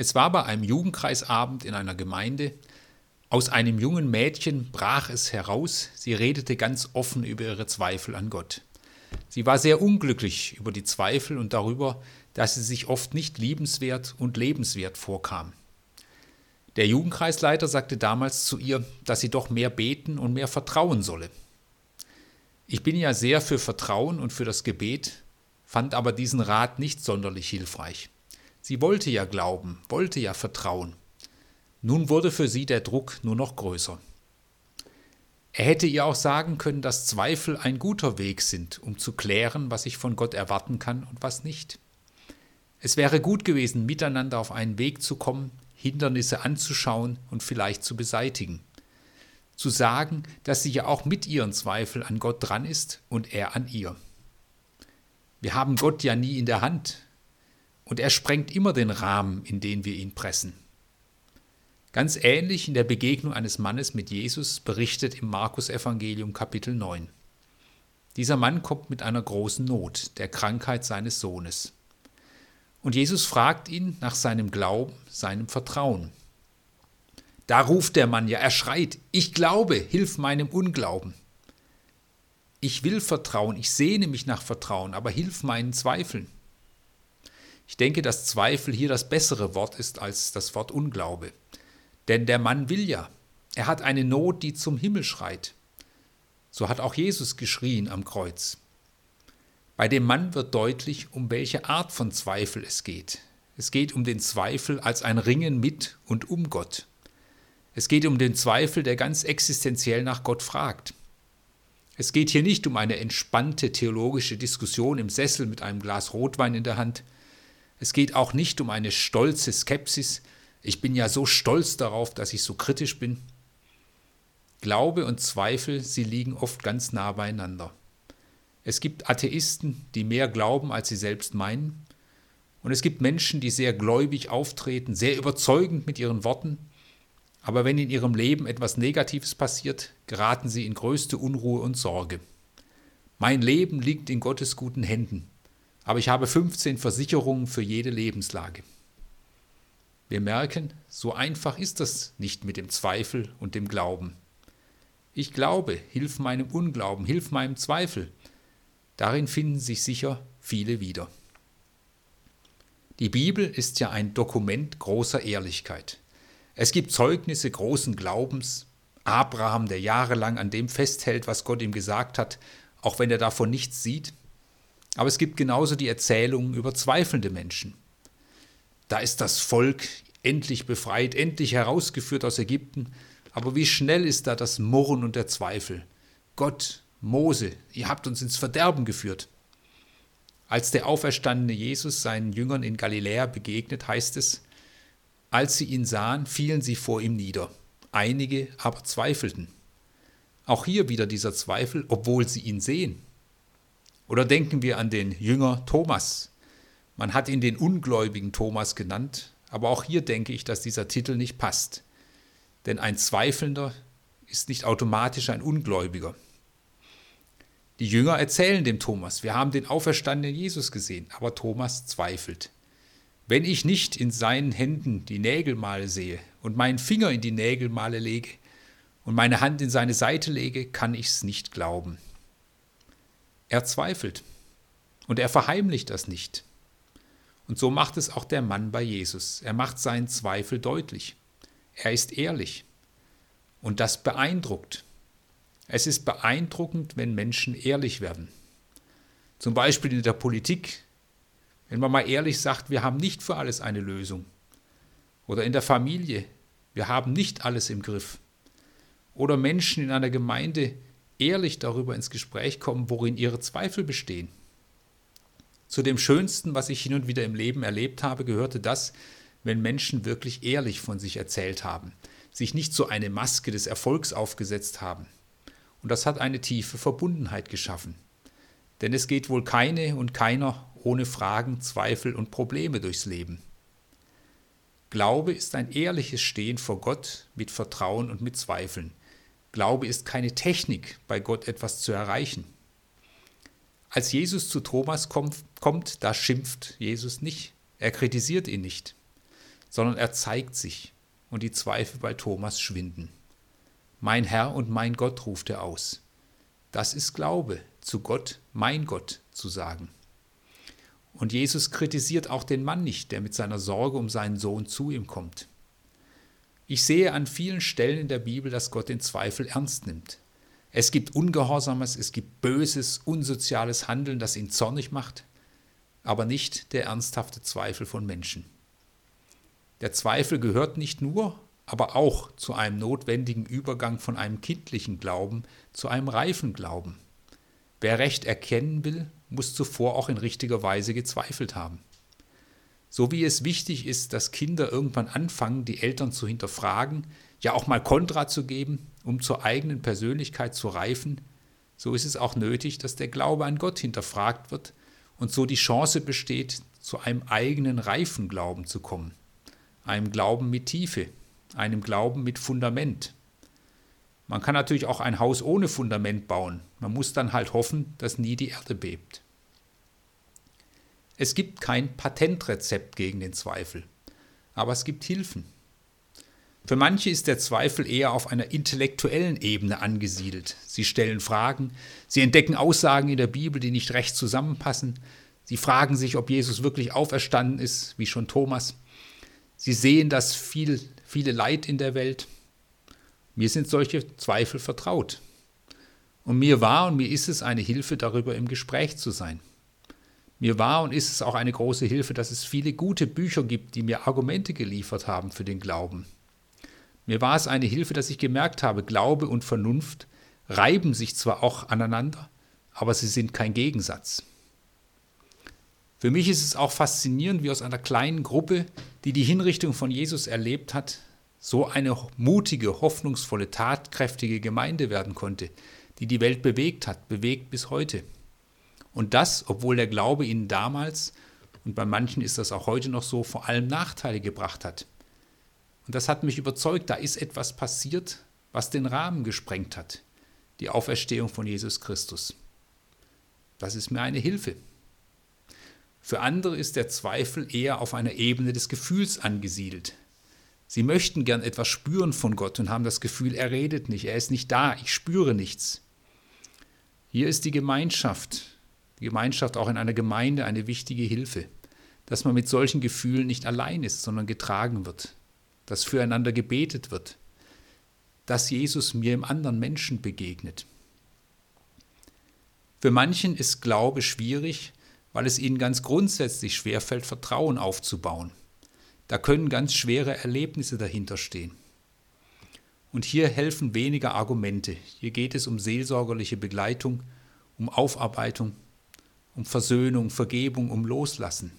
Es war bei einem Jugendkreisabend in einer Gemeinde. Aus einem jungen Mädchen brach es heraus, sie redete ganz offen über ihre Zweifel an Gott. Sie war sehr unglücklich über die Zweifel und darüber, dass sie sich oft nicht liebenswert und lebenswert vorkam. Der Jugendkreisleiter sagte damals zu ihr, dass sie doch mehr beten und mehr vertrauen solle. Ich bin ja sehr für Vertrauen und für das Gebet, fand aber diesen Rat nicht sonderlich hilfreich. Sie wollte ja glauben, wollte ja vertrauen. Nun wurde für sie der Druck nur noch größer. Er hätte ihr auch sagen können, dass Zweifel ein guter Weg sind, um zu klären, was ich von Gott erwarten kann und was nicht. Es wäre gut gewesen, miteinander auf einen Weg zu kommen, Hindernisse anzuschauen und vielleicht zu beseitigen. Zu sagen, dass sie ja auch mit ihren Zweifeln an Gott dran ist und er an ihr. Wir haben Gott ja nie in der Hand, und er sprengt immer den Rahmen, in den wir ihn pressen. Ganz ähnlich in der Begegnung eines Mannes mit Jesus berichtet im Markus Evangelium Kapitel 9. Dieser Mann kommt mit einer großen Not, der Krankheit seines Sohnes. Und Jesus fragt ihn nach seinem Glauben, seinem Vertrauen. Da ruft der Mann ja, er schreit, ich glaube, hilf meinem Unglauben. Ich will Vertrauen, ich sehne mich nach Vertrauen, aber hilf meinen Zweifeln. Ich denke, dass Zweifel hier das bessere Wort ist als das Wort Unglaube. Denn der Mann will ja. Er hat eine Not, die zum Himmel schreit. So hat auch Jesus geschrien am Kreuz. Bei dem Mann wird deutlich, um welche Art von Zweifel es geht. Es geht um den Zweifel als ein Ringen mit und um Gott. Es geht um den Zweifel, der ganz existenziell nach Gott fragt. Es geht hier nicht um eine entspannte theologische Diskussion im Sessel mit einem Glas Rotwein in der Hand, es geht auch nicht um eine stolze Skepsis. Ich bin ja so stolz darauf, dass ich so kritisch bin. Glaube und Zweifel, sie liegen oft ganz nah beieinander. Es gibt Atheisten, die mehr glauben, als sie selbst meinen. Und es gibt Menschen, die sehr gläubig auftreten, sehr überzeugend mit ihren Worten. Aber wenn in ihrem Leben etwas Negatives passiert, geraten sie in größte Unruhe und Sorge. Mein Leben liegt in Gottes guten Händen aber ich habe 15 Versicherungen für jede Lebenslage. Wir merken, so einfach ist das nicht mit dem Zweifel und dem Glauben. Ich glaube, hilf meinem Unglauben, hilf meinem Zweifel. Darin finden sich sicher viele wieder. Die Bibel ist ja ein Dokument großer Ehrlichkeit. Es gibt Zeugnisse großen Glaubens. Abraham, der jahrelang an dem festhält, was Gott ihm gesagt hat, auch wenn er davon nichts sieht. Aber es gibt genauso die Erzählungen über zweifelnde Menschen. Da ist das Volk endlich befreit, endlich herausgeführt aus Ägypten. Aber wie schnell ist da das Murren und der Zweifel? Gott, Mose, ihr habt uns ins Verderben geführt. Als der auferstandene Jesus seinen Jüngern in Galiläa begegnet, heißt es, als sie ihn sahen, fielen sie vor ihm nieder. Einige aber zweifelten. Auch hier wieder dieser Zweifel, obwohl sie ihn sehen. Oder denken wir an den Jünger Thomas. Man hat ihn den ungläubigen Thomas genannt, aber auch hier denke ich, dass dieser Titel nicht passt. Denn ein Zweifelnder ist nicht automatisch ein Ungläubiger. Die Jünger erzählen dem Thomas, wir haben den auferstandenen Jesus gesehen, aber Thomas zweifelt. Wenn ich nicht in seinen Händen die Nägelmale sehe und meinen Finger in die Nägelmale lege und meine Hand in seine Seite lege, kann ich es nicht glauben. Er zweifelt und er verheimlicht das nicht. Und so macht es auch der Mann bei Jesus. Er macht seinen Zweifel deutlich. Er ist ehrlich. Und das beeindruckt. Es ist beeindruckend, wenn Menschen ehrlich werden. Zum Beispiel in der Politik, wenn man mal ehrlich sagt, wir haben nicht für alles eine Lösung. Oder in der Familie, wir haben nicht alles im Griff. Oder Menschen in einer Gemeinde, ehrlich darüber ins Gespräch kommen, worin ihre Zweifel bestehen. Zu dem Schönsten, was ich hin und wieder im Leben erlebt habe, gehörte das, wenn Menschen wirklich ehrlich von sich erzählt haben, sich nicht so eine Maske des Erfolgs aufgesetzt haben. Und das hat eine tiefe Verbundenheit geschaffen. Denn es geht wohl keine und keiner ohne Fragen, Zweifel und Probleme durchs Leben. Glaube ist ein ehrliches Stehen vor Gott mit Vertrauen und mit Zweifeln. Glaube ist keine Technik, bei Gott etwas zu erreichen. Als Jesus zu Thomas kommt, da schimpft Jesus nicht. Er kritisiert ihn nicht, sondern er zeigt sich und die Zweifel bei Thomas schwinden. Mein Herr und mein Gott, ruft er aus. Das ist Glaube, zu Gott, mein Gott zu sagen. Und Jesus kritisiert auch den Mann nicht, der mit seiner Sorge um seinen Sohn zu ihm kommt. Ich sehe an vielen Stellen in der Bibel, dass Gott den Zweifel ernst nimmt. Es gibt Ungehorsames, es gibt böses, unsoziales Handeln, das ihn zornig macht, aber nicht der ernsthafte Zweifel von Menschen. Der Zweifel gehört nicht nur, aber auch zu einem notwendigen Übergang von einem kindlichen Glauben zu einem reifen Glauben. Wer Recht erkennen will, muss zuvor auch in richtiger Weise gezweifelt haben. So wie es wichtig ist, dass Kinder irgendwann anfangen, die Eltern zu hinterfragen, ja auch mal Kontra zu geben, um zur eigenen Persönlichkeit zu reifen, so ist es auch nötig, dass der Glaube an Gott hinterfragt wird und so die Chance besteht, zu einem eigenen reifen Glauben zu kommen, einem Glauben mit Tiefe, einem Glauben mit Fundament. Man kann natürlich auch ein Haus ohne Fundament bauen. Man muss dann halt hoffen, dass nie die Erde bebt. Es gibt kein Patentrezept gegen den Zweifel, aber es gibt Hilfen. Für manche ist der Zweifel eher auf einer intellektuellen Ebene angesiedelt. Sie stellen Fragen, sie entdecken Aussagen in der Bibel, die nicht recht zusammenpassen, sie fragen sich, ob Jesus wirklich auferstanden ist, wie schon Thomas. Sie sehen das viel, viele Leid in der Welt. Mir sind solche Zweifel vertraut. Und mir war und mir ist es eine Hilfe, darüber im Gespräch zu sein. Mir war und ist es auch eine große Hilfe, dass es viele gute Bücher gibt, die mir Argumente geliefert haben für den Glauben. Mir war es eine Hilfe, dass ich gemerkt habe, Glaube und Vernunft reiben sich zwar auch aneinander, aber sie sind kein Gegensatz. Für mich ist es auch faszinierend, wie aus einer kleinen Gruppe, die die Hinrichtung von Jesus erlebt hat, so eine mutige, hoffnungsvolle, tatkräftige Gemeinde werden konnte, die die Welt bewegt hat, bewegt bis heute. Und das, obwohl der Glaube ihnen damals, und bei manchen ist das auch heute noch so, vor allem Nachteile gebracht hat. Und das hat mich überzeugt, da ist etwas passiert, was den Rahmen gesprengt hat. Die Auferstehung von Jesus Christus. Das ist mir eine Hilfe. Für andere ist der Zweifel eher auf einer Ebene des Gefühls angesiedelt. Sie möchten gern etwas spüren von Gott und haben das Gefühl, er redet nicht, er ist nicht da, ich spüre nichts. Hier ist die Gemeinschaft, die Gemeinschaft auch in einer Gemeinde eine wichtige Hilfe, dass man mit solchen Gefühlen nicht allein ist, sondern getragen wird, dass füreinander gebetet wird, dass Jesus mir im anderen Menschen begegnet. Für manchen ist Glaube schwierig, weil es ihnen ganz grundsätzlich schwerfällt, Vertrauen aufzubauen. Da können ganz schwere Erlebnisse dahinter stehen. Und hier helfen weniger Argumente. Hier geht es um seelsorgerliche Begleitung, um Aufarbeitung, um Versöhnung, Vergebung, um Loslassen.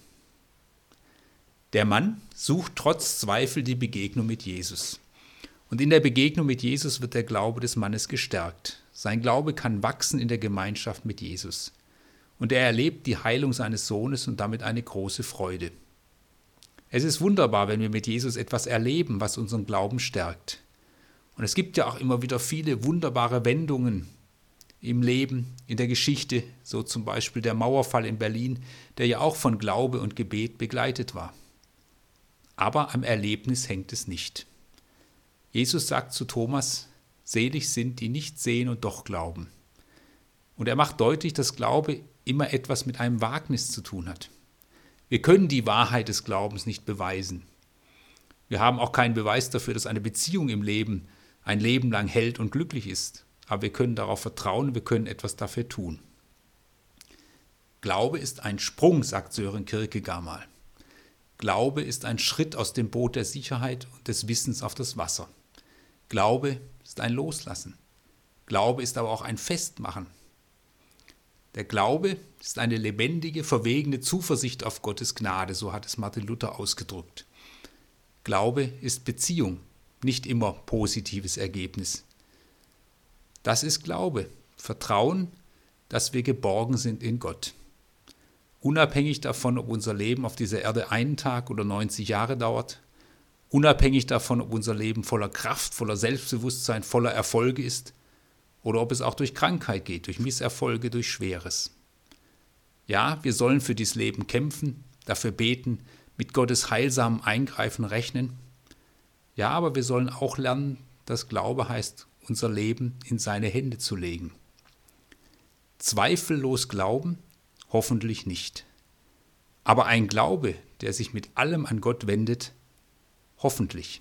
Der Mann sucht trotz Zweifel die Begegnung mit Jesus. Und in der Begegnung mit Jesus wird der Glaube des Mannes gestärkt. Sein Glaube kann wachsen in der Gemeinschaft mit Jesus. Und er erlebt die Heilung seines Sohnes und damit eine große Freude. Es ist wunderbar, wenn wir mit Jesus etwas erleben, was unseren Glauben stärkt. Und es gibt ja auch immer wieder viele wunderbare Wendungen im Leben, in der Geschichte, so zum Beispiel der Mauerfall in Berlin, der ja auch von Glaube und Gebet begleitet war aber am Erlebnis hängt es nicht. Jesus sagt zu Thomas, selig sind, die nicht sehen und doch glauben. Und er macht deutlich, dass Glaube immer etwas mit einem Wagnis zu tun hat. Wir können die Wahrheit des Glaubens nicht beweisen. Wir haben auch keinen Beweis dafür, dass eine Beziehung im Leben ein Leben lang hält und glücklich ist. Aber wir können darauf vertrauen, wir können etwas dafür tun. Glaube ist ein Sprung, sagt Sören Kierkegaard mal. Glaube ist ein Schritt aus dem Boot der Sicherheit und des Wissens auf das Wasser. Glaube ist ein Loslassen. Glaube ist aber auch ein Festmachen. Der Glaube ist eine lebendige, verwegene Zuversicht auf Gottes Gnade, so hat es Martin Luther ausgedrückt. Glaube ist Beziehung, nicht immer positives Ergebnis. Das ist Glaube, Vertrauen, dass wir geborgen sind in Gott. Unabhängig davon, ob unser Leben auf dieser Erde einen Tag oder 90 Jahre dauert, unabhängig davon, ob unser Leben voller Kraft, voller Selbstbewusstsein, voller Erfolge ist oder ob es auch durch Krankheit geht, durch Misserfolge, durch Schweres. Ja, wir sollen für dieses Leben kämpfen, dafür beten, mit Gottes heilsamen Eingreifen rechnen. Ja, aber wir sollen auch lernen, dass Glaube heißt, unser Leben in seine Hände zu legen. Zweifellos glauben? Hoffentlich nicht. Aber ein Glaube, der sich mit allem an Gott wendet? Hoffentlich.